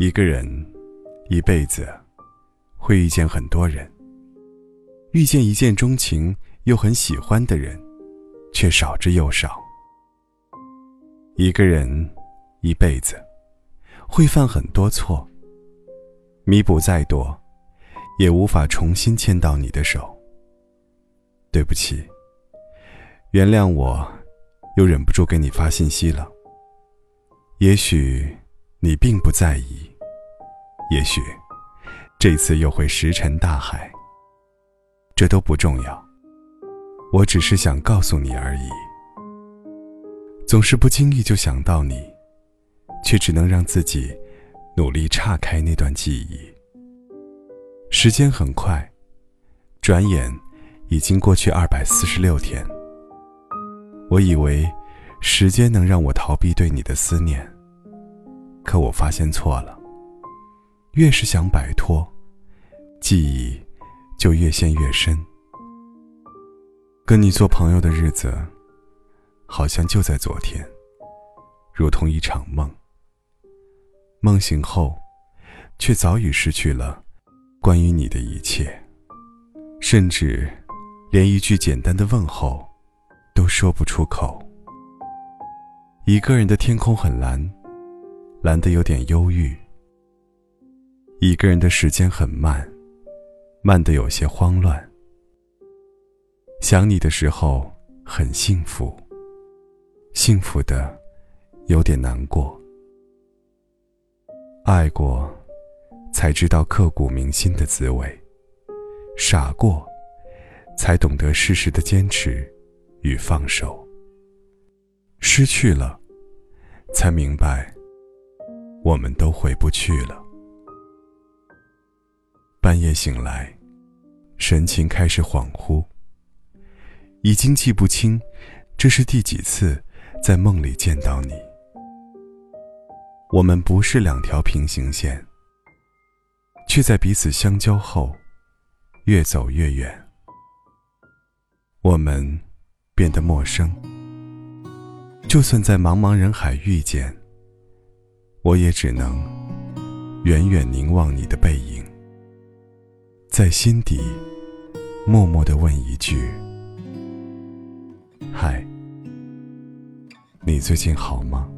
一个人一辈子会遇见很多人，遇见一见钟情又很喜欢的人，却少之又少。一个人一辈子会犯很多错，弥补再多，也无法重新牵到你的手。对不起，原谅我，又忍不住给你发信息了。也许你并不在意。也许，这次又会石沉大海。这都不重要，我只是想告诉你而已。总是不经意就想到你，却只能让自己努力岔开那段记忆。时间很快，转眼已经过去二百四十六天。我以为时间能让我逃避对你的思念，可我发现错了。越是想摆脱，记忆就越陷越深。跟你做朋友的日子，好像就在昨天，如同一场梦。梦醒后，却早已失去了关于你的一切，甚至连一句简单的问候都说不出口。一个人的天空很蓝，蓝得有点忧郁。一个人的时间很慢，慢的有些慌乱。想你的时候很幸福，幸福的有点难过。爱过，才知道刻骨铭心的滋味；傻过，才懂得适时的坚持与放手。失去了，才明白，我们都回不去了。半夜醒来，神情开始恍惚。已经记不清，这是第几次在梦里见到你。我们不是两条平行线，却在彼此相交后，越走越远。我们变得陌生。就算在茫茫人海遇见，我也只能远远凝望你的背影。在心底，默默的问一句：“嗨，你最近好吗？”